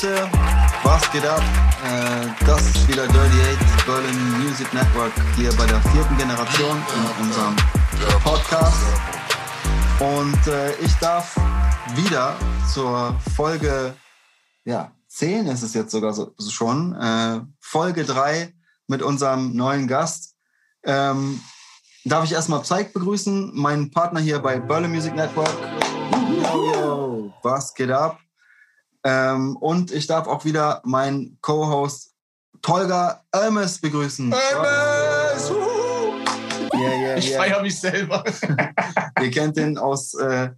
Leute, was geht ab? Äh, das ist wieder Dirty Eight Berlin Music Network hier bei der vierten Generation in unserem Podcast. Und äh, ich darf wieder zur Folge ja, 10 ist es jetzt sogar so, schon, äh, Folge 3 mit unserem neuen Gast. Ähm, darf ich erstmal Zeig begrüßen, meinen Partner hier bei Berlin Music Network. Yo, yo, was geht ab? Ähm, und ich darf auch wieder meinen Co-Host Tolga Elmes begrüßen. Elmes! Yeah, yeah, ich yeah. feiere mich selber. Ihr kennt ihn aus äh,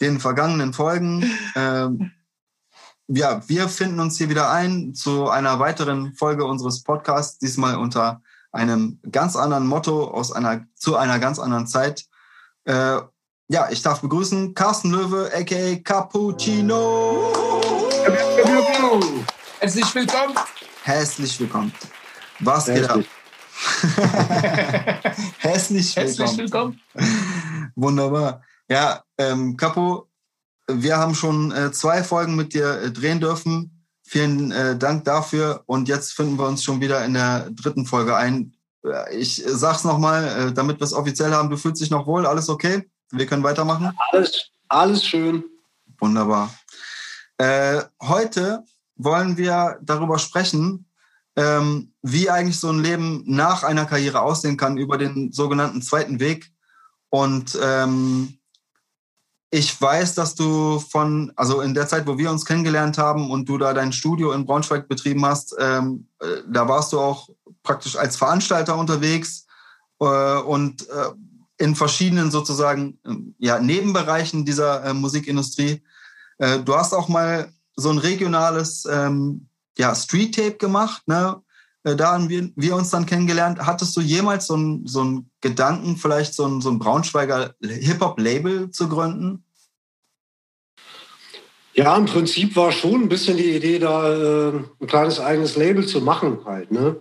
den vergangenen Folgen. Ähm, ja, wir finden uns hier wieder ein zu einer weiteren Folge unseres Podcasts, diesmal unter einem ganz anderen Motto aus einer zu einer ganz anderen Zeit. Äh, ja, ich darf begrüßen Carsten Löwe, aka Cappuccino. Herzlich willkommen. Herzlich willkommen. Was geht ab? Herzlich willkommen. Herzlich willkommen. Wunderbar. Ja, ähm, Capo, wir haben schon äh, zwei Folgen mit dir äh, drehen dürfen. Vielen äh, Dank dafür. Und jetzt finden wir uns schon wieder in der dritten Folge ein. Äh, ich sag's nochmal, äh, damit wir es offiziell haben. Du fühlst dich noch wohl? Alles okay? Wir können weitermachen? Alles, alles schön. Wunderbar. Äh, heute wollen wir darüber sprechen, ähm, wie eigentlich so ein Leben nach einer Karriere aussehen kann über den sogenannten zweiten Weg. Und ähm, ich weiß, dass du von, also in der Zeit, wo wir uns kennengelernt haben und du da dein Studio in Braunschweig betrieben hast, ähm, äh, da warst du auch praktisch als Veranstalter unterwegs äh, und äh, in verschiedenen sozusagen ja, Nebenbereichen dieser äh, Musikindustrie. Äh, du hast auch mal so ein regionales ähm, ja, Street-Tape gemacht, ne? Äh, da haben wir, wir uns dann kennengelernt. Hattest du jemals so einen so Gedanken, vielleicht so ein, so Braunschweiger Hip-Hop-Label zu gründen? Ja, im Prinzip war schon ein bisschen die Idee, da äh, ein kleines eigenes Label zu machen halt. Ne?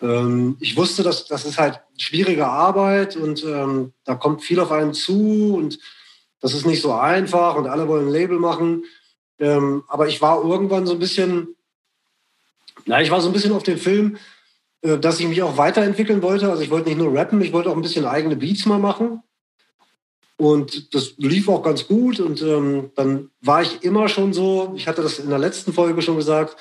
Ähm, ich wusste, dass das ist halt schwierige Arbeit und ähm, da kommt viel auf einen zu und das ist nicht so einfach und alle wollen ein Label machen. Ähm, aber ich war irgendwann so ein bisschen, na, ich war so ein bisschen auf dem Film, äh, dass ich mich auch weiterentwickeln wollte. Also ich wollte nicht nur rappen, ich wollte auch ein bisschen eigene Beats mal machen. Und das lief auch ganz gut. Und ähm, dann war ich immer schon so, ich hatte das in der letzten Folge schon gesagt,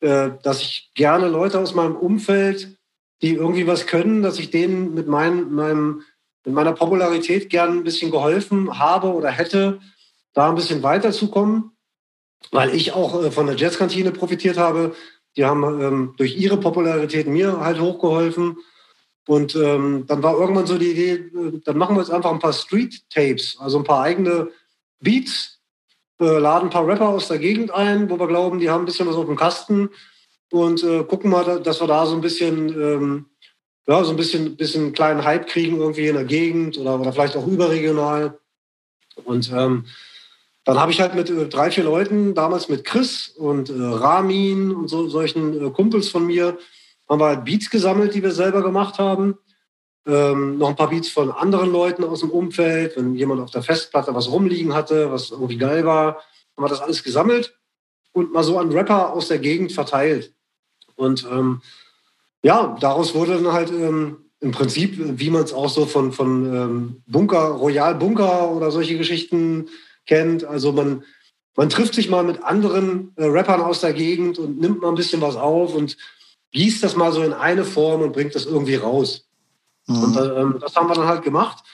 äh, dass ich gerne Leute aus meinem Umfeld, die irgendwie was können, dass ich denen mit, mein, meinem, mit meiner Popularität gern ein bisschen geholfen habe oder hätte, da ein bisschen weiterzukommen. Weil ich auch äh, von der Jazzkantine profitiert habe. Die haben ähm, durch ihre Popularität mir halt hochgeholfen. Und ähm, dann war irgendwann so die Idee, äh, dann machen wir jetzt einfach ein paar Street-Tapes, also ein paar eigene Beats, äh, laden ein paar Rapper aus der Gegend ein, wo wir glauben, die haben ein bisschen was auf dem Kasten und äh, gucken mal, dass wir da so ein bisschen, ähm, ja, so ein bisschen, bisschen kleinen Hype kriegen irgendwie in der Gegend oder, oder vielleicht auch überregional. Und ähm, dann habe ich halt mit äh, drei, vier Leuten, damals mit Chris und äh, Ramin und so, solchen äh, Kumpels von mir, haben wir halt Beats gesammelt, die wir selber gemacht haben. Ähm, noch ein paar Beats von anderen Leuten aus dem Umfeld. Wenn jemand auf der Festplatte was rumliegen hatte, was irgendwie geil war, haben wir das alles gesammelt und mal so an Rapper aus der Gegend verteilt. Und ähm, ja, daraus wurde dann halt ähm, im Prinzip, wie man es auch so von, von ähm, Bunker, Royal Bunker oder solche Geschichten kennt. Also man, man trifft sich mal mit anderen äh, Rappern aus der Gegend und nimmt mal ein bisschen was auf und gießt das mal so in eine Form und bringt das irgendwie raus. Mhm. Und ähm, das haben wir dann halt gemacht,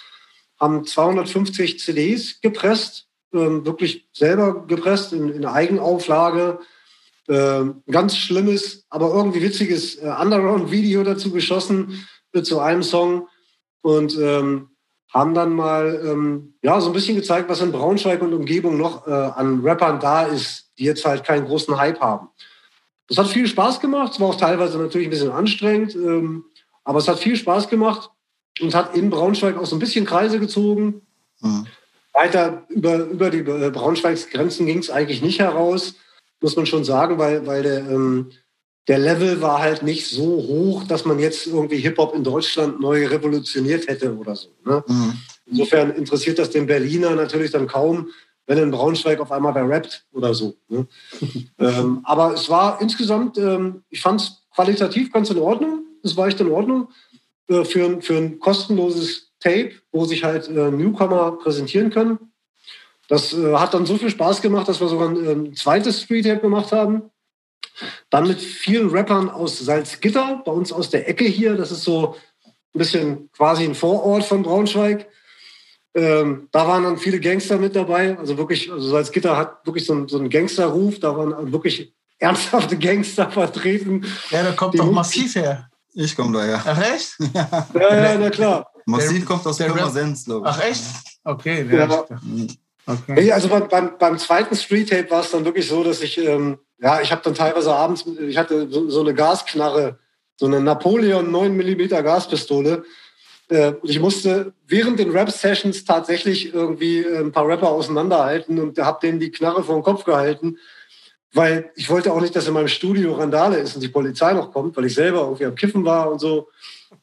haben 250 CDs gepresst, ähm, wirklich selber gepresst in, in Eigenauflage. Ähm, ganz schlimmes, aber irgendwie witziges äh, Underground-Video dazu geschossen äh, zu einem Song und ähm, haben dann mal ähm, ja so ein bisschen gezeigt, was in Braunschweig und Umgebung noch äh, an Rappern da ist, die jetzt halt keinen großen Hype haben. Es hat viel Spaß gemacht. Es war auch teilweise natürlich ein bisschen anstrengend, ähm, aber es hat viel Spaß gemacht und hat in Braunschweig auch so ein bisschen Kreise gezogen. Mhm. Weiter über, über die äh, Braunschweigsgrenzen ging es eigentlich nicht heraus, muss man schon sagen, weil, weil der, ähm, der Level war halt nicht so hoch, dass man jetzt irgendwie Hip-Hop in Deutschland neu revolutioniert hätte oder so. Ne? Mhm. Insofern interessiert das den Berliner natürlich dann kaum, wenn in Braunschweig auf einmal wer rappt oder so. Ne? ähm, aber es war insgesamt, ähm, ich fand es qualitativ ganz in Ordnung. Es war echt in Ordnung äh, für, ein, für ein kostenloses Tape, wo sich halt äh, Newcomer präsentieren können. Das äh, hat dann so viel Spaß gemacht, dass wir sogar ein, ein zweites Street Tape gemacht haben. Dann mit vielen Rappern aus Salzgitter, bei uns aus der Ecke hier. Das ist so ein bisschen quasi ein Vorort von Braunschweig. Ähm, da waren dann viele Gangster mit dabei. Also wirklich, also Salzgitter hat wirklich so einen, so einen Gangsterruf. Da waren wirklich ernsthafte Gangster vertreten. Ja, da kommt doch massiv her. Ich komme daher. Ach echt? ja, ja, na klar. Massiv kommt aus der Pirmasens, glaube ich. Ach echt? Okay, Ja. ja. Okay. Also beim, beim, beim zweiten Street Tape war es dann wirklich so, dass ich, ähm, ja, ich habe dann teilweise abends, ich hatte so, so eine Gasknarre, so eine Napoleon 9 mm Gaspistole. Äh, und ich musste während den Rap-Sessions tatsächlich irgendwie äh, ein paar Rapper auseinanderhalten und habe denen die Knarre vor den Kopf gehalten, weil ich wollte auch nicht, dass in meinem Studio Randale ist und die Polizei noch kommt, weil ich selber irgendwie am Kiffen war und so.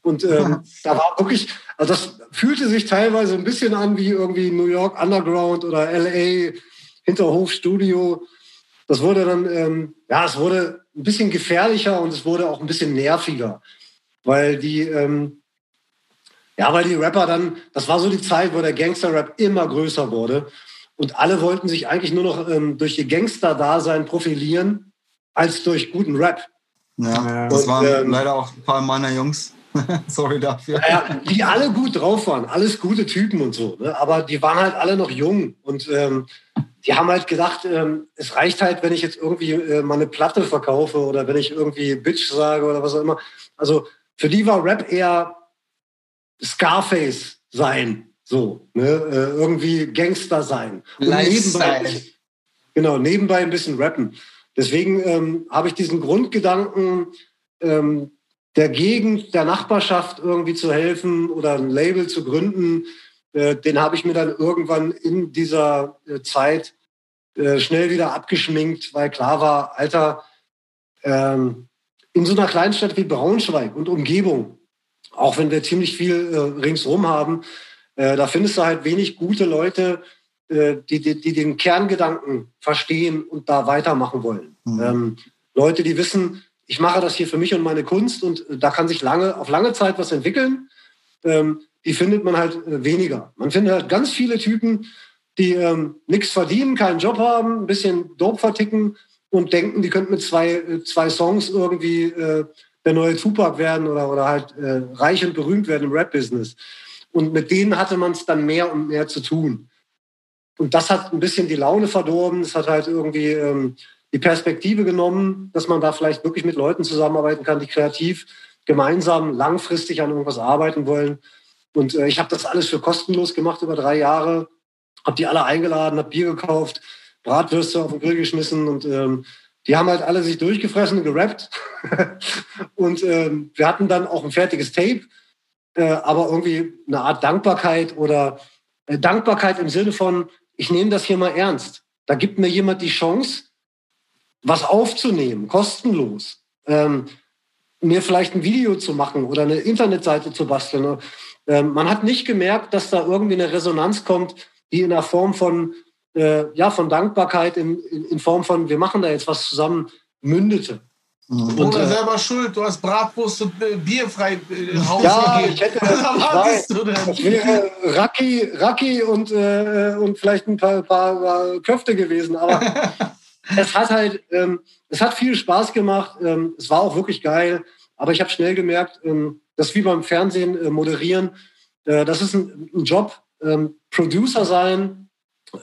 Und ähm, da war wirklich, also das fühlte sich teilweise ein bisschen an wie irgendwie New York Underground oder LA Hinterhofstudio. Das wurde dann, ähm, ja, es wurde ein bisschen gefährlicher und es wurde auch ein bisschen nerviger, weil die, ähm, ja, weil die Rapper dann, das war so die Zeit, wo der Gangster-Rap immer größer wurde und alle wollten sich eigentlich nur noch ähm, durch ihr Gangster-Dasein profilieren als durch guten Rap. Ja, das Und, waren ähm, leider auch ein paar meiner Jungs. Sorry dafür. Ja, die alle gut drauf waren, alles gute Typen und so. Ne? Aber die waren halt alle noch jung und ähm, die haben halt gedacht, ähm, es reicht halt, wenn ich jetzt irgendwie äh, mal eine Platte verkaufe oder wenn ich irgendwie Bitch sage oder was auch immer. Also für die war Rap eher Scarface sein, so, ne? äh, irgendwie Gangster sein. Und nebenbei, genau, nebenbei ein bisschen rappen. Deswegen ähm, habe ich diesen Grundgedanken, ähm, der Gegend, der Nachbarschaft irgendwie zu helfen oder ein Label zu gründen, äh, den habe ich mir dann irgendwann in dieser äh, Zeit äh, schnell wieder abgeschminkt, weil klar war, Alter, ähm, in so einer Kleinstadt wie Braunschweig und Umgebung, auch wenn wir ziemlich viel ringsrum haben, da findest du halt wenig gute Leute, die, die, die den Kerngedanken verstehen und da weitermachen wollen. Mhm. Ähm, Leute, die wissen, ich mache das hier für mich und meine Kunst und äh, da kann sich lange, auf lange Zeit was entwickeln. Ähm, die findet man halt äh, weniger. Man findet halt ganz viele Typen, die ähm, nichts verdienen, keinen Job haben, ein bisschen Dope verticken und denken, die könnten mit zwei, äh, zwei Songs irgendwie äh, der neue Tupac werden oder, oder halt äh, reich und berühmt werden im Rap-Business. Und mit denen hatte man es dann mehr und mehr zu tun. Und das hat ein bisschen die Laune verdorben. Es hat halt irgendwie ähm, die Perspektive genommen, dass man da vielleicht wirklich mit Leuten zusammenarbeiten kann, die kreativ gemeinsam langfristig an irgendwas arbeiten wollen. Und äh, ich habe das alles für kostenlos gemacht über drei Jahre, habe die alle eingeladen, habe Bier gekauft, Bratwürste auf den Grill geschmissen und ähm, die haben halt alle sich durchgefressen und gerappt. und ähm, wir hatten dann auch ein fertiges Tape, äh, aber irgendwie eine Art Dankbarkeit oder äh, Dankbarkeit im Sinne von, ich nehme das hier mal ernst. Da gibt mir jemand die Chance, was aufzunehmen, kostenlos. Ähm, mir vielleicht ein Video zu machen oder eine Internetseite zu basteln. Ähm, man hat nicht gemerkt, dass da irgendwie eine Resonanz kommt, die in der Form von, äh, ja, von Dankbarkeit, in, in, in Form von, wir machen da jetzt was zusammen, mündete. Mhm. Oder äh, selber schuld, du hast Bratwurst und äh, Bier frei äh, Haus Ja, gegeben. ich hätte- Was wäre Raki, Raki und, äh, und vielleicht ein paar, paar, paar Köfte gewesen. Aber es hat halt, ähm, es hat viel Spaß gemacht. Ähm, es war auch wirklich geil. Aber ich habe schnell gemerkt, ähm, das ist wie beim Fernsehen äh, moderieren. Äh, das ist ein, ein Job. Ähm, Producer sein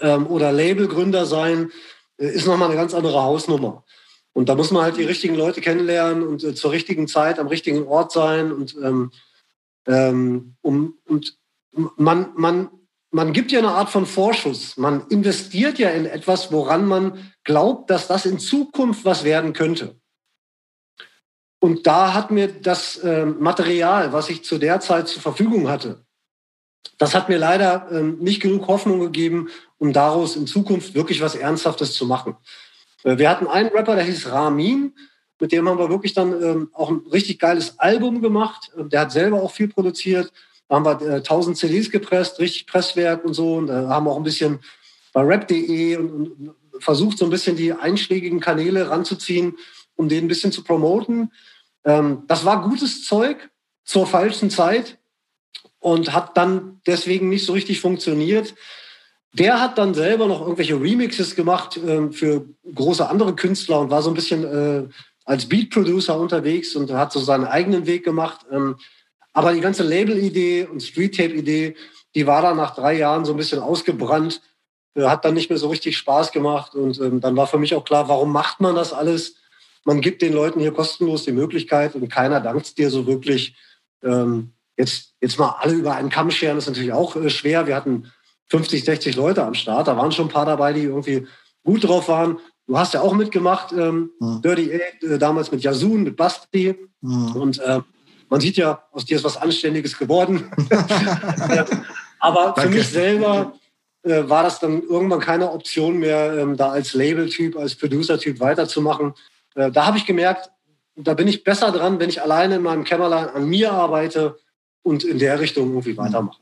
ähm, oder Labelgründer sein äh, ist nochmal eine ganz andere Hausnummer. Und da muss man halt die richtigen Leute kennenlernen und äh, zur richtigen Zeit am richtigen Ort sein und ähm, ähm, um, und man, man, man gibt ja eine Art von Vorschuss. Man investiert ja in etwas, woran man glaubt, dass das in Zukunft was werden könnte. Und da hat mir das äh, Material, was ich zu der Zeit zur Verfügung hatte, das hat mir leider ähm, nicht genug Hoffnung gegeben, um daraus in Zukunft wirklich was Ernsthaftes zu machen. Äh, wir hatten einen Rapper, der hieß Ramin. Mit dem haben wir wirklich dann ähm, auch ein richtig geiles Album gemacht. Äh, Der hat selber auch viel produziert. Haben wir äh, 1000 CDs gepresst, richtig Presswerk und so. Und da haben auch ein bisschen bei rap.de und, und, versucht so ein bisschen die einschlägigen Kanäle ranzuziehen, um den ein bisschen zu promoten. Ähm, das war gutes Zeug zur falschen Zeit und hat dann deswegen nicht so richtig funktioniert. Der hat dann selber noch irgendwelche Remixes gemacht äh, für große andere Künstler und war so ein bisschen äh, als Beat-Producer unterwegs und hat so seinen eigenen Weg gemacht. Ähm, aber die ganze Label-Idee und Street-Tape-Idee, die war dann nach drei Jahren so ein bisschen ausgebrannt, äh, hat dann nicht mehr so richtig Spaß gemacht. Und ähm, dann war für mich auch klar, warum macht man das alles? Man gibt den Leuten hier kostenlos die Möglichkeit und keiner dankt dir so wirklich. Ähm, jetzt, jetzt mal alle über einen Kamm scheren, ist natürlich auch äh, schwer. Wir hatten 50, 60 Leute am Start. Da waren schon ein paar dabei, die irgendwie gut drauf waren. Du hast ja auch mitgemacht, ähm, mhm. Dirty Eight, äh, damals mit Yasun, mit Basti. Mhm. Und äh, man sieht ja, aus dir ist was Anständiges geworden. Aber für mich selber äh, war das dann irgendwann keine Option mehr, ähm, da als Label-Typ, als Producer-Typ weiterzumachen. Äh, da habe ich gemerkt, da bin ich besser dran, wenn ich alleine in meinem Kämmerlein an mir arbeite und in der Richtung irgendwie mhm. weitermache.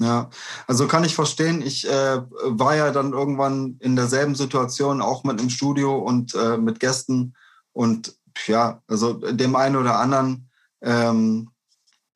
Ja, also kann ich verstehen. Ich äh, war ja dann irgendwann in derselben Situation, auch mit einem Studio und äh, mit Gästen. Und ja, also dem einen oder anderen, ähm,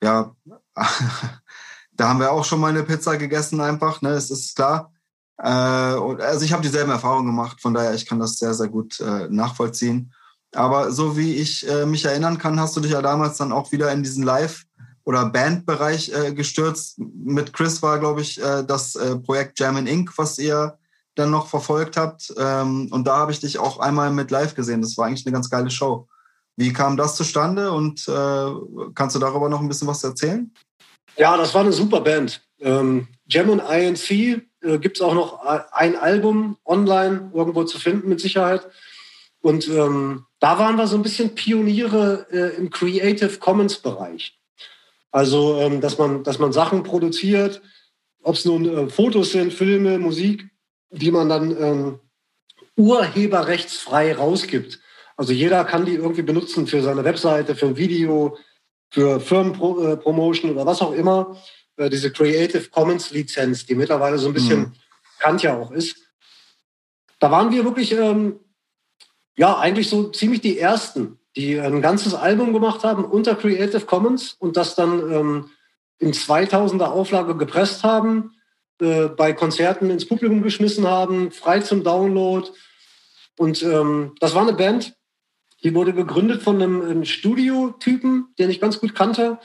ja, da haben wir auch schon mal eine Pizza gegessen einfach, ne, es ist klar. Äh, und, also ich habe dieselben Erfahrungen gemacht, von daher, ich kann das sehr, sehr gut äh, nachvollziehen. Aber so wie ich äh, mich erinnern kann, hast du dich ja damals dann auch wieder in diesen Live- oder Bandbereich äh, gestürzt. Mit Chris war, glaube ich, äh, das äh, Projekt German Inc., was ihr dann noch verfolgt habt. Ähm, und da habe ich dich auch einmal mit live gesehen. Das war eigentlich eine ganz geile Show. Wie kam das zustande und äh, kannst du darüber noch ein bisschen was erzählen? Ja, das war eine super Band. Ähm, Gem und INC äh, gibt es auch noch ein Album online irgendwo zu finden mit Sicherheit. Und ähm, da waren wir so ein bisschen Pioniere äh, im Creative Commons Bereich. Also, ähm, dass, man, dass man Sachen produziert, ob es nun äh, Fotos sind, Filme, Musik, die man dann ähm, urheberrechtsfrei rausgibt. Also jeder kann die irgendwie benutzen für seine Webseite, für ein Video, für Firmenpromotion äh, oder was auch immer. Äh, diese Creative Commons Lizenz, die mittlerweile so ein bisschen mhm. bekannt ja auch ist. Da waren wir wirklich, ähm, ja, eigentlich so ziemlich die Ersten, die ein ganzes Album gemacht haben unter Creative Commons und das dann ähm, in 2000er Auflage gepresst haben, äh, bei Konzerten ins Publikum geschmissen haben, frei zum Download. Und ähm, das war eine Band, die wurde gegründet von einem, einem Studiotypen, den ich ganz gut kannte,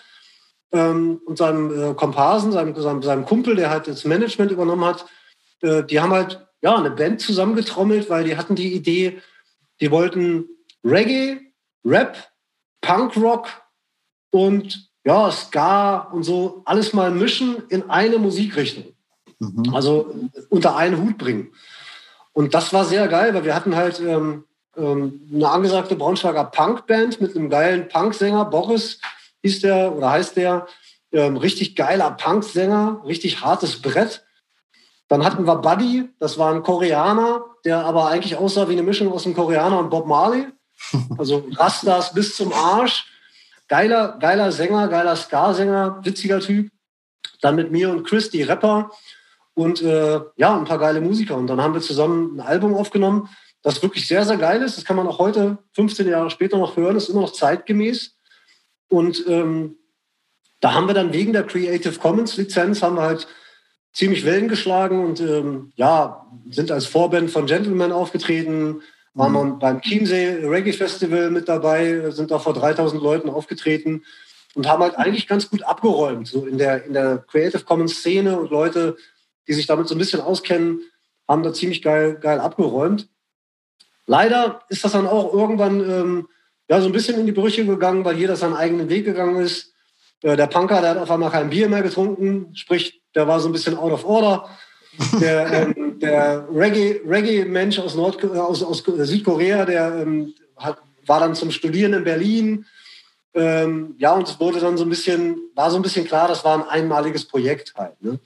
ähm, und seinem äh, Komparsen, seinem, seinem, seinem, Kumpel, der halt das Management übernommen hat. Äh, die haben halt ja eine Band zusammengetrommelt, weil die hatten die Idee, die wollten Reggae Rap, Punkrock und ja, Ska und so alles mal mischen in eine Musikrichtung. Mhm. Also unter einen Hut bringen. Und das war sehr geil, weil wir hatten halt ähm, ähm, eine angesagte Braunschweiger Punkband mit einem geilen Punksänger, Boris hieß der oder heißt der. Ähm, richtig geiler Punksänger, richtig hartes Brett. Dann hatten wir Buddy, das war ein Koreaner, der aber eigentlich aussah wie eine Mischung aus einem Koreaner und Bob Marley. Also Rastas bis zum Arsch. Geiler, geiler Sänger, geiler Ska-Sänger, witziger Typ. Dann mit mir und Chris, die Rapper. Und äh, ja, ein paar geile Musiker. Und dann haben wir zusammen ein Album aufgenommen, das wirklich sehr, sehr geil ist. Das kann man auch heute, 15 Jahre später, noch hören. Das ist immer noch zeitgemäß. Und ähm, da haben wir dann wegen der Creative Commons Lizenz haben wir halt ziemlich Wellen geschlagen und ähm, ja, sind als Vorband von Gentleman aufgetreten, waren mhm. beim Chiemsee Reggae Festival mit dabei, sind da vor 3000 Leuten aufgetreten und haben halt eigentlich ganz gut abgeräumt, so in der, in der Creative Commons Szene und Leute, die sich damit so ein bisschen auskennen, haben da ziemlich geil, geil abgeräumt. Leider ist das dann auch irgendwann ähm, ja, so ein bisschen in die Brüche gegangen, weil jeder seinen eigenen Weg gegangen ist. Äh, der Punker, der hat auf einmal kein Bier mehr getrunken, sprich, der war so ein bisschen out of order. Der, ähm, der Reggae-Mensch aus, Nord aus, aus Südkorea, der ähm, hat, war dann zum Studieren in Berlin. Ähm, ja, und es wurde dann so ein bisschen, war so ein bisschen klar, das war ein einmaliges Projekt halt. Ne?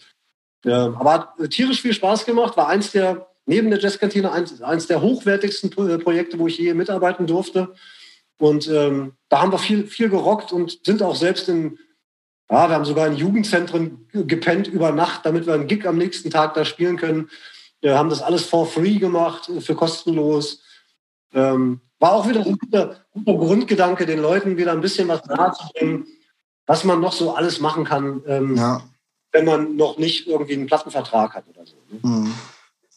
Ja, aber hat tierisch viel Spaß gemacht, war eins der, neben der Jazzkantine, eins, eins der hochwertigsten Projekte, wo ich je mitarbeiten durfte. Und ähm, da haben wir viel, viel gerockt und sind auch selbst in ja, wir haben sogar in Jugendzentren gepennt über Nacht, damit wir einen Gig am nächsten Tag da spielen können. Wir haben das alles for free gemacht, äh, für kostenlos. Ähm, war auch wieder ein guter, guter, Grundgedanke, den Leuten wieder ein bisschen was nahezubringen, was man noch so alles machen kann, ähm, ja. wenn man noch nicht irgendwie einen Plattenvertrag hat oder so. Ne? Mhm.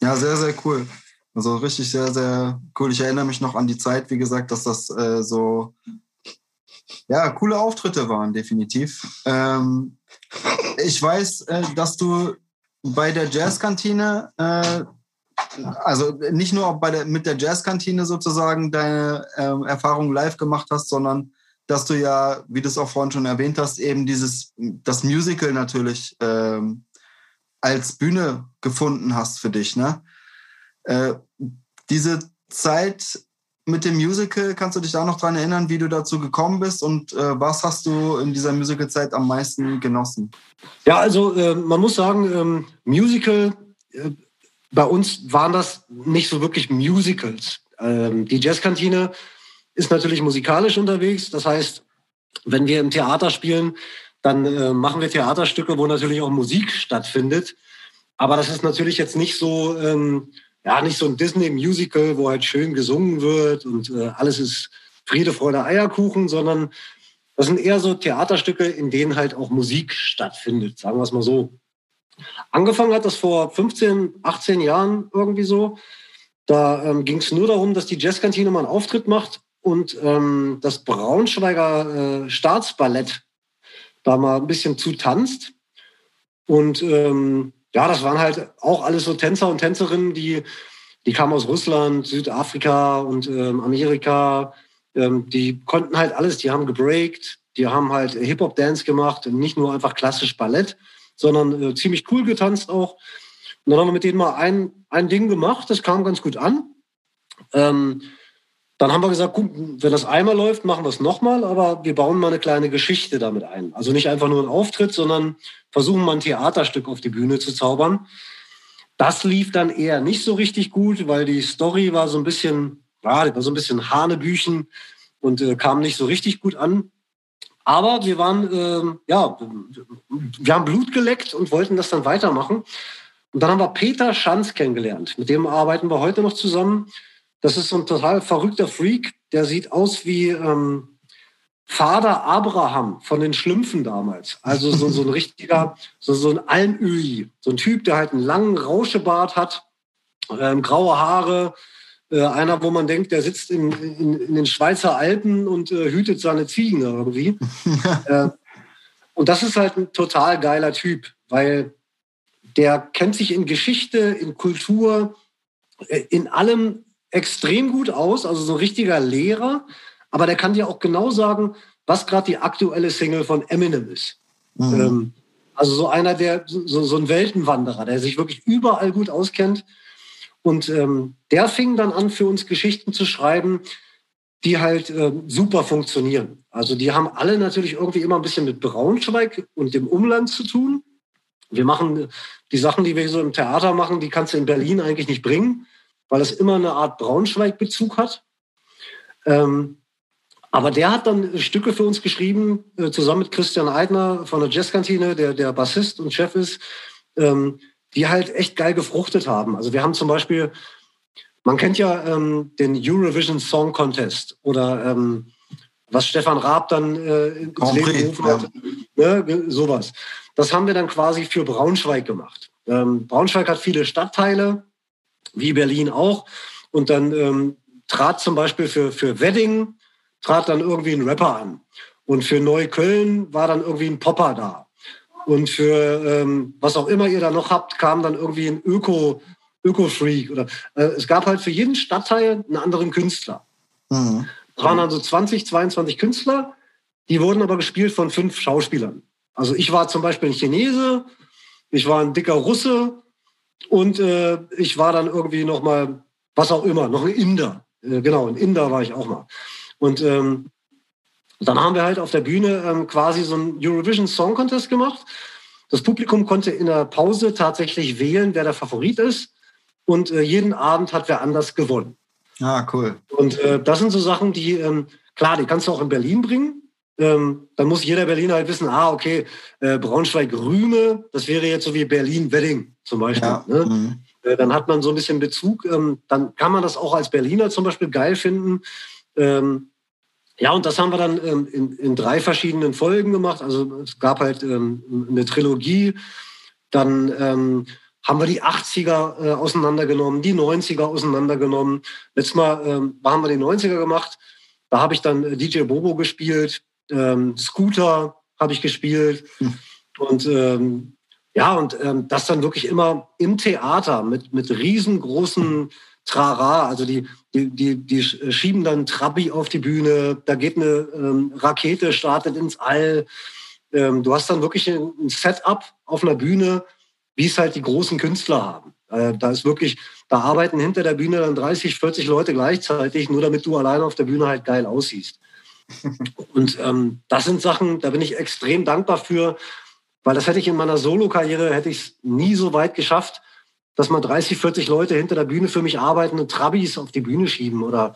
Ja, sehr, sehr cool. Also richtig sehr, sehr cool. Ich erinnere mich noch an die Zeit, wie gesagt, dass das äh, so ja, coole Auftritte waren, definitiv. Ähm, ich weiß, äh, dass du bei der Jazzkantine, äh, also nicht nur bei der, mit der Jazzkantine sozusagen deine äh, Erfahrung live gemacht hast, sondern dass du ja, wie du es auch vorhin schon erwähnt hast, eben dieses, das Musical natürlich ähm, als Bühne gefunden hast für dich. Ne? Äh, diese Zeit mit dem Musical, kannst du dich da noch dran erinnern, wie du dazu gekommen bist und äh, was hast du in dieser Musicalzeit am meisten genossen? Ja, also äh, man muss sagen, ähm, Musical, äh, bei uns waren das nicht so wirklich Musicals. Ähm, die Jazzkantine ist natürlich musikalisch unterwegs. Das heißt, wenn wir im Theater spielen, dann äh, machen wir Theaterstücke, wo natürlich auch Musik stattfindet. Aber das ist natürlich jetzt nicht so ähm, ja, nicht so ein Disney-Musical, wo halt schön gesungen wird und äh, alles ist Friede, Freude, Eierkuchen, sondern das sind eher so Theaterstücke, in denen halt auch Musik stattfindet, sagen wir es mal so. Angefangen hat das vor 15, 18 Jahren irgendwie so. Da ähm, ging es nur darum, dass die Jazzkantine mal einen Auftritt macht und ähm, das Braunschweiger äh, Staatsballett da mal ein bisschen zutanzt. Und ähm, ja, das waren halt auch alles so Tänzer und Tänzerinnen, die, die kamen aus Russland, Südafrika und ähm, Amerika. Ähm, die konnten halt alles, die haben gebreakt, die haben halt Hip-Hop-Dance gemacht, nicht nur einfach klassisch Ballett, sondern äh, ziemlich cool getanzt auch. Und dann haben wir mit denen mal ein, ein Ding gemacht, das kam ganz gut an. Ähm, dann haben wir gesagt, gut, wenn das einmal läuft, machen wir es nochmal, aber wir bauen mal eine kleine Geschichte damit ein. Also nicht einfach nur ein Auftritt, sondern versuchen mal ein Theaterstück auf die Bühne zu zaubern. Das lief dann eher nicht so richtig gut, weil die Story war so ein bisschen, ja, war so ein bisschen Hanebüchen und äh, kam nicht so richtig gut an. Aber wir waren, äh, ja, wir haben Blut geleckt und wollten das dann weitermachen. Und dann haben wir Peter Schanz kennengelernt. Mit dem arbeiten wir heute noch zusammen. Das ist so ein total verrückter Freak. Der sieht aus wie ähm, Vater Abraham von den Schlümpfen damals. Also so, so ein richtiger, so, so ein Almöhi. So ein Typ, der halt einen langen Rauschebart hat, ähm, graue Haare. Äh, einer, wo man denkt, der sitzt in, in, in den Schweizer Alpen und äh, hütet seine Ziegen irgendwie. äh, und das ist halt ein total geiler Typ, weil der kennt sich in Geschichte, in Kultur, äh, in allem extrem gut aus, also so ein richtiger Lehrer, aber der kann dir auch genau sagen, was gerade die aktuelle Single von Eminem ist. Mhm. Ähm, also so einer, der so, so ein Weltenwanderer, der sich wirklich überall gut auskennt. Und ähm, der fing dann an, für uns Geschichten zu schreiben, die halt äh, super funktionieren. Also die haben alle natürlich irgendwie immer ein bisschen mit Braunschweig und dem Umland zu tun. Wir machen die Sachen, die wir so im Theater machen, die kannst du in Berlin eigentlich nicht bringen weil es immer eine Art Braunschweig-Bezug hat. Ähm, aber der hat dann Stücke für uns geschrieben, äh, zusammen mit Christian Eidner von der Jazzkantine, der, der Bassist und Chef ist, ähm, die halt echt geil gefruchtet haben. Also wir haben zum Beispiel, man kennt ja ähm, den Eurovision Song Contest oder ähm, was Stefan Raab dann äh, ins Leben gerufen hat, ja. ne, sowas. Das haben wir dann quasi für Braunschweig gemacht. Ähm, Braunschweig hat viele Stadtteile, wie Berlin auch. Und dann ähm, trat zum Beispiel für, für Wedding, trat dann irgendwie ein Rapper an. Und für Neukölln war dann irgendwie ein Popper da. Und für ähm, was auch immer ihr da noch habt, kam dann irgendwie ein Öko, Öko-Freak. Oder äh, es gab halt für jeden Stadtteil einen anderen Künstler. Mhm. Es waren also 20, 22 Künstler, die wurden aber gespielt von fünf Schauspielern. Also ich war zum Beispiel ein Chinese, ich war ein dicker Russe, und äh, ich war dann irgendwie noch mal, was auch immer, noch ein Inder. Äh, genau, ein Inder war ich auch mal. Und ähm, dann haben wir halt auf der Bühne ähm, quasi so einen Eurovision Song Contest gemacht. Das Publikum konnte in der Pause tatsächlich wählen, wer der Favorit ist. Und äh, jeden Abend hat wer anders gewonnen. Ah, cool. Und äh, das sind so Sachen, die, ähm, klar, die kannst du auch in Berlin bringen ähm, dann muss jeder Berliner halt wissen, ah, okay, äh, Braunschweig-Rüme, das wäre jetzt so wie Berlin-Wedding zum Beispiel. Ja. Ne? Mhm. äh, dann hat man so ein bisschen Bezug. Ähm, dann kann man das auch als Berliner zum Beispiel geil finden. Ähm, ja, und das haben wir dann ähm, in, in, drei verschiedenen Folgen gemacht. Also es gab halt ähm, eine Trilogie. Dann ähm, haben wir die 80er äh, auseinandergenommen, die 90er auseinandergenommen. Letztes Mal ähm, haben wir die 90er gemacht. Da habe ich dann äh, DJ Bobo gespielt, ähm, Scooter habe ich gespielt. Hm. Und ähm, ja, und ähm, das dann wirklich immer im Theater mit, mit riesengroßen Trara. Also die, die, die, die schieben dann Trabi auf die Bühne, da geht eine ähm, Rakete, startet ins All. Ähm, du hast dann wirklich ein, ein Setup auf einer Bühne, wie es halt die großen Künstler haben. Äh, da ist wirklich, da arbeiten hinter der Bühne dann 30, 40 Leute gleichzeitig, nur damit du alleine auf der Bühne halt geil aussiehst. Und ähm, das sind Sachen, da bin ich extrem dankbar für, weil das hätte ich in meiner Solo-Karriere, hätte ich es nie so weit geschafft, dass man 30, 40 Leute hinter der Bühne für mich arbeiten und Trabis auf die Bühne schieben oder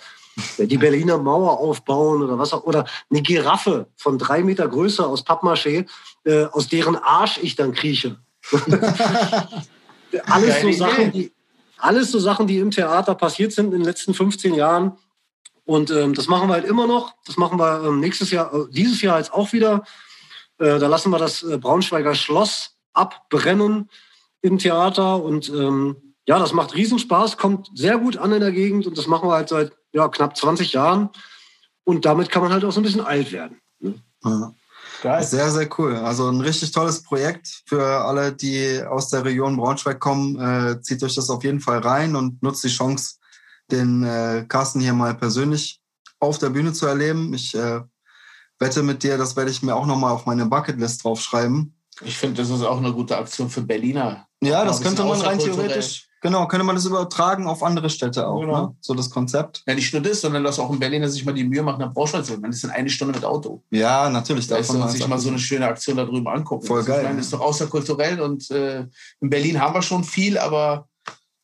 die Berliner Mauer aufbauen oder was auch, oder eine Giraffe von drei Meter Größe aus Pappmaché, äh, aus deren Arsch ich dann krieche. alles so Sachen, die, alles so Sachen, die im Theater passiert sind in den letzten 15 Jahren. Und ähm, das machen wir halt immer noch. Das machen wir ähm, nächstes Jahr, äh, dieses Jahr jetzt auch wieder. Äh, da lassen wir das äh, Braunschweiger Schloss abbrennen im Theater. Und ähm, ja, das macht Riesenspaß, kommt sehr gut an in der Gegend. Und das machen wir halt seit ja, knapp 20 Jahren. Und damit kann man halt auch so ein bisschen alt werden. Ne? Ja. Geil. Sehr, sehr cool. Also ein richtig tolles Projekt für alle, die aus der Region Braunschweig kommen. Äh, zieht euch das auf jeden Fall rein und nutzt die Chance, den äh, Carsten hier mal persönlich auf der Bühne zu erleben. Ich äh, wette mit dir, das werde ich mir auch nochmal auf meine Bucketlist draufschreiben. Ich finde, das ist auch eine gute Aktion für Berliner. Ja, das könnte man rein theoretisch Genau, könnte man das übertragen auf andere Städte auch, genau. ne? so das Konzept. Ja, nicht nur das, sondern dass auch ein Berliner sich mal die Mühe macht, nach Braunschweig zu Man ist in eine Stunde mit Auto. Ja, natürlich. Da man sich mal so eine schöne Aktion darüber angucken. Voll geil. Ich meine, das ist doch außerkulturell und äh, in Berlin haben wir schon viel, aber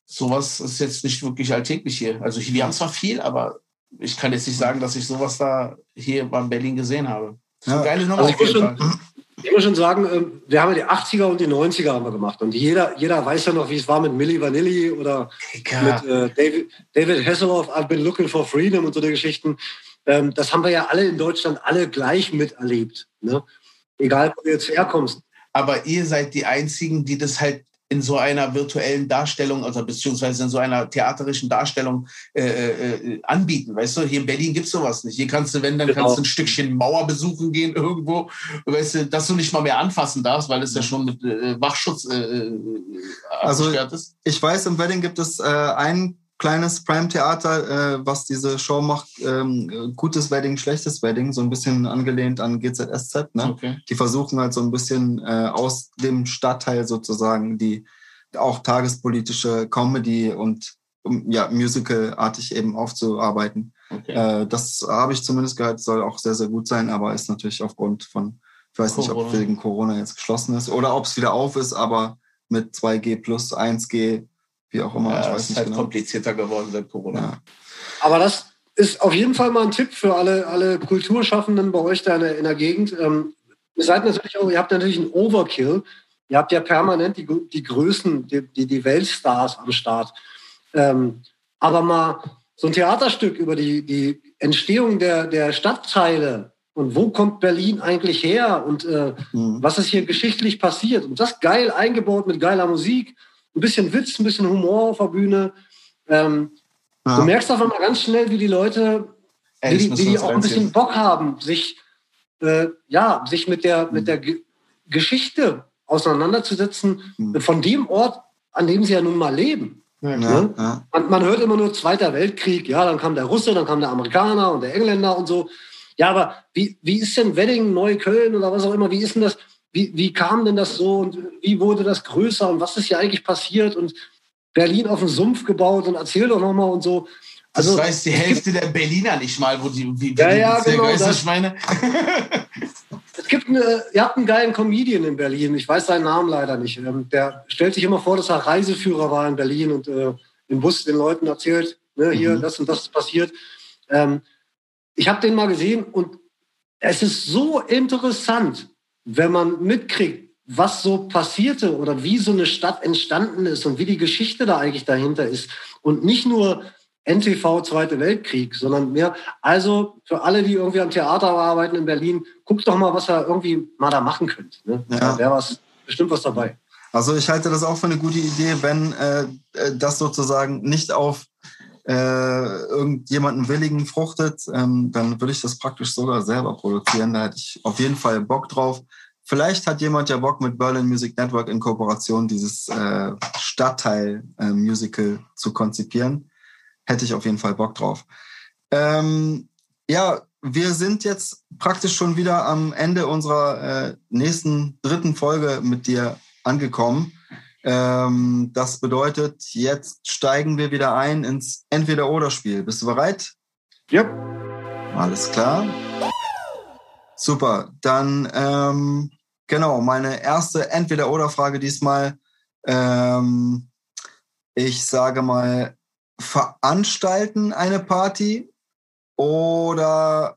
sowas ist jetzt nicht wirklich alltäglich hier. Also wir haben zwar viel, aber ich kann jetzt nicht sagen, dass ich sowas da hier beim Berlin gesehen habe. Das ja. geile Nummer also auf jeden Fall. Ich muss schon sagen, ähm, wir haben ja die 80er und die 90er haben wir gemacht. Und jeder, jeder weiß ja noch, wie es war mit Milli Vanilli oder ja. mit äh, David, David Hasselhoff, I've been looking for freedom und so die Geschichten. Ähm, das haben wir ja alle in Deutschland alle gleich miterlebt. Ne? Egal, wo du jetzt herkommst. Aber ihr seid die Einzigen, die das halt in so einer virtuellen Darstellung, also beziehungsweise in so einer theaterischen Darstellung äh, äh, äh anbieten. Weißt du, hier in Berlin gibt's sowas nicht. Hier kannst du, wenn, dann genau. kannst du ein Stückchen Mauer besuchen gehen irgendwo, weißt du, dass du nicht mal mehr anfassen darfst, weil es ja schon mit äh, Wachschutz äh, äh also, ist. Ich weiß, im Wedding gibt es äh, ein kleines Prime-Theater, äh, was diese Show macht. Ähm, gutes Wedding, schlechtes Wedding, so ein bisschen angelehnt an GZSZ. Ne? Okay. Die versuchen halt so ein bisschen äh, aus dem Stadtteil sozusagen die auch tagespolitische Comedy und ja, Musical-artig eben aufzuarbeiten. Okay. Äh, das habe ich zumindest gehört, soll auch sehr, sehr gut sein, aber ist natürlich aufgrund von, ich weiß Corona. nicht, ob wegen Corona jetzt geschlossen ist oder ob es wieder auf ist, aber mit 2G plus 1G wie auch immer. Ja, ich weiß ist nicht halt genau. komplizierter geworden seit Corona. Ja. Aber das ist auf jeden Fall mal ein Tipp für alle, alle Kulturschaffenden bei euch da in der, in der Gegend. Ähm, ihr seid natürlich auch, ihr habt natürlich einen Overkill. Ihr habt ja permanent die, die Größen, die, die, die Weltstars am Start. Ähm, aber mal so ein Theaterstück über die, die Entstehung der, der Stadtteile und wo kommt Berlin eigentlich her und äh, mhm. was ist hier geschichtlich passiert und das geil eingebaut mit geiler Musik ein bisschen Witz, ein bisschen Humor auf der Bühne. Ähm, ja. Du merkst auf einmal ganz schnell, wie die Leute, Ey, wie, die, wie die auch ein bisschen Bock haben, sich, äh, ja, sich mit der, mhm. mit der G Geschichte auseinanderzusetzen mhm. von dem Ort, an dem sie ja nun mal leben. Ja, ne? ja. Man, man, hört immer nur Zweiter Weltkrieg, ja, dann kam der Russe, dann kam der Amerikaner und der Engländer und so. Ja, aber wie, wie ist denn Wedding, Neukölln oder was auch immer, wie ist denn das? Wie, wie kam denn das so und wie wurde das größer und was ist hier eigentlich passiert und Berlin auf den Sumpf gebaut und erzähl doch nochmal und so. Also, das weiß die Hälfte der Berliner nicht mal, wo die, wie, ja, ja, genau, meine. es gibt eine, ihr habt einen geilen Comedian in Berlin, ich weiß seinen Namen leider nicht. Ähm, der stellt sich immer vor, dass er Reiseführer war in Berlin und äh, im Bus den Leuten erzählt, ne, hier, mhm. das und das ist passiert. Ähm, ich habe den mal gesehen und es ist so interessant, wenn man mitkriegt, was so passierte oder wie so eine Stadt entstanden ist und wie die Geschichte da eigentlich dahinter ist. Und nicht nur NTV Zweite Weltkrieg, sondern mehr. Also für alle, die irgendwie am Theater arbeiten in Berlin, guckt doch mal, was ihr irgendwie mal da machen könnt. Ne? Ja. Da wäre was, bestimmt was dabei. Also ich halte das auch für eine gute Idee, wenn äh, äh das sozusagen nicht auf äh, irgendjemanden Willigen fruchtet, ähm, dann würde ich das praktisch sogar selber produzieren. Da hätte ich auf jeden Fall Bock drauf. Vielleicht hat jemand ja Bock mit Berlin Music Network in Kooperation dieses äh, Stadtteil-Musical äh, zu konzipieren. Hätte ich auf jeden Fall Bock drauf. Ähm, ja, wir sind jetzt praktisch schon wieder am Ende unserer äh, nächsten dritten Folge mit dir angekommen. Ähm, das bedeutet, jetzt steigen wir wieder ein ins Entweder-Oder-Spiel. Bist du bereit? Ja. Alles klar. Super. Dann ähm, Genau, meine erste Entweder-Oder-Frage diesmal. Ähm, ich sage mal, veranstalten eine Party oder,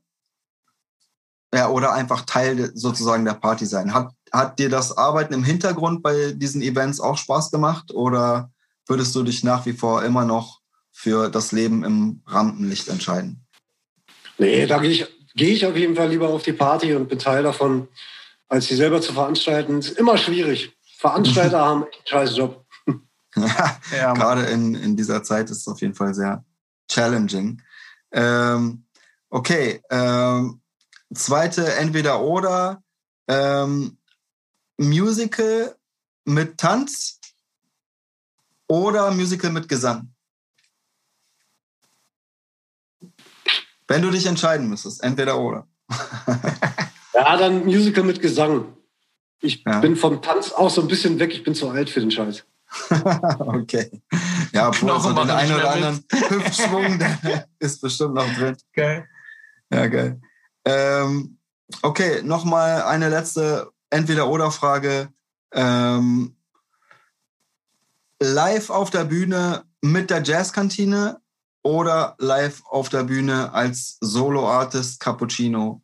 ja, oder einfach Teil sozusagen der Party sein. Hat, hat dir das Arbeiten im Hintergrund bei diesen Events auch Spaß gemacht oder würdest du dich nach wie vor immer noch für das Leben im Rampenlicht entscheiden? Nee, da gehe ich, gehe ich auf jeden Fall lieber auf die Party und bin Teil davon als sie selber zu veranstalten. Ist immer schwierig. Veranstalter haben einen scheiß Job. ja, gerade in, in dieser Zeit ist es auf jeden Fall sehr challenging. Ähm, okay, ähm, zweite entweder oder ähm, Musical mit Tanz oder Musical mit Gesang. Wenn du dich entscheiden müsstest, entweder oder. Ja, dann Musical mit Gesang. Ich ja. bin vom Tanz auch so ein bisschen weg. Ich bin zu alt für den Scheiß. okay. Ja, obwohl so den einen oder anderen Hüftschwung, der ist bestimmt noch drin. Geil. Ja, geil. Ähm, okay, nochmal eine letzte Entweder-Oder-Frage. Ähm, live auf der Bühne mit der Jazzkantine oder live auf der Bühne als Solo-Artist Cappuccino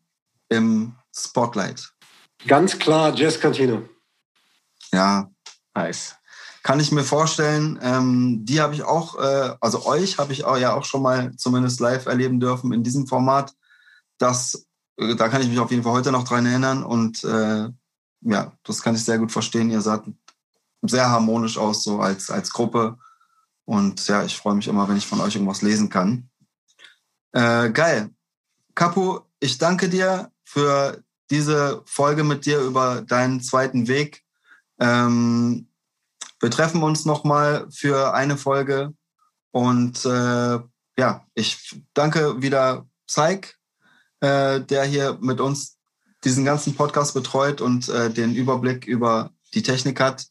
im Spotlight. Ganz klar, Jazzkantine. Ja, nice. Kann ich mir vorstellen. Ähm, die habe ich auch, äh, also euch habe ich auch, ja auch schon mal zumindest live erleben dürfen in diesem Format. Das, äh, da kann ich mich auf jeden Fall heute noch dran erinnern und äh, ja, das kann ich sehr gut verstehen. Ihr seid sehr harmonisch aus, so als, als Gruppe. Und ja, ich freue mich immer, wenn ich von euch irgendwas lesen kann. Äh, geil. Kapu, ich danke dir für diese Folge mit dir über deinen zweiten Weg. Ähm, wir treffen uns nochmal für eine Folge. Und äh, ja, ich danke wieder Zeig, äh, der hier mit uns diesen ganzen Podcast betreut und äh, den Überblick über die Technik hat.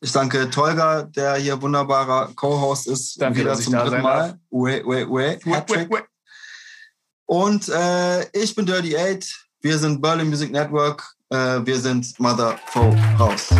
Ich danke Tolga, der hier wunderbarer Co-Host ist. Danke, wieder zum dritten Mal. Ue, ue, ue, Hattrick. Und äh, ich bin Dirty Eight. Wir sind Berlin Music Network. Äh, wir sind Mother Foe House.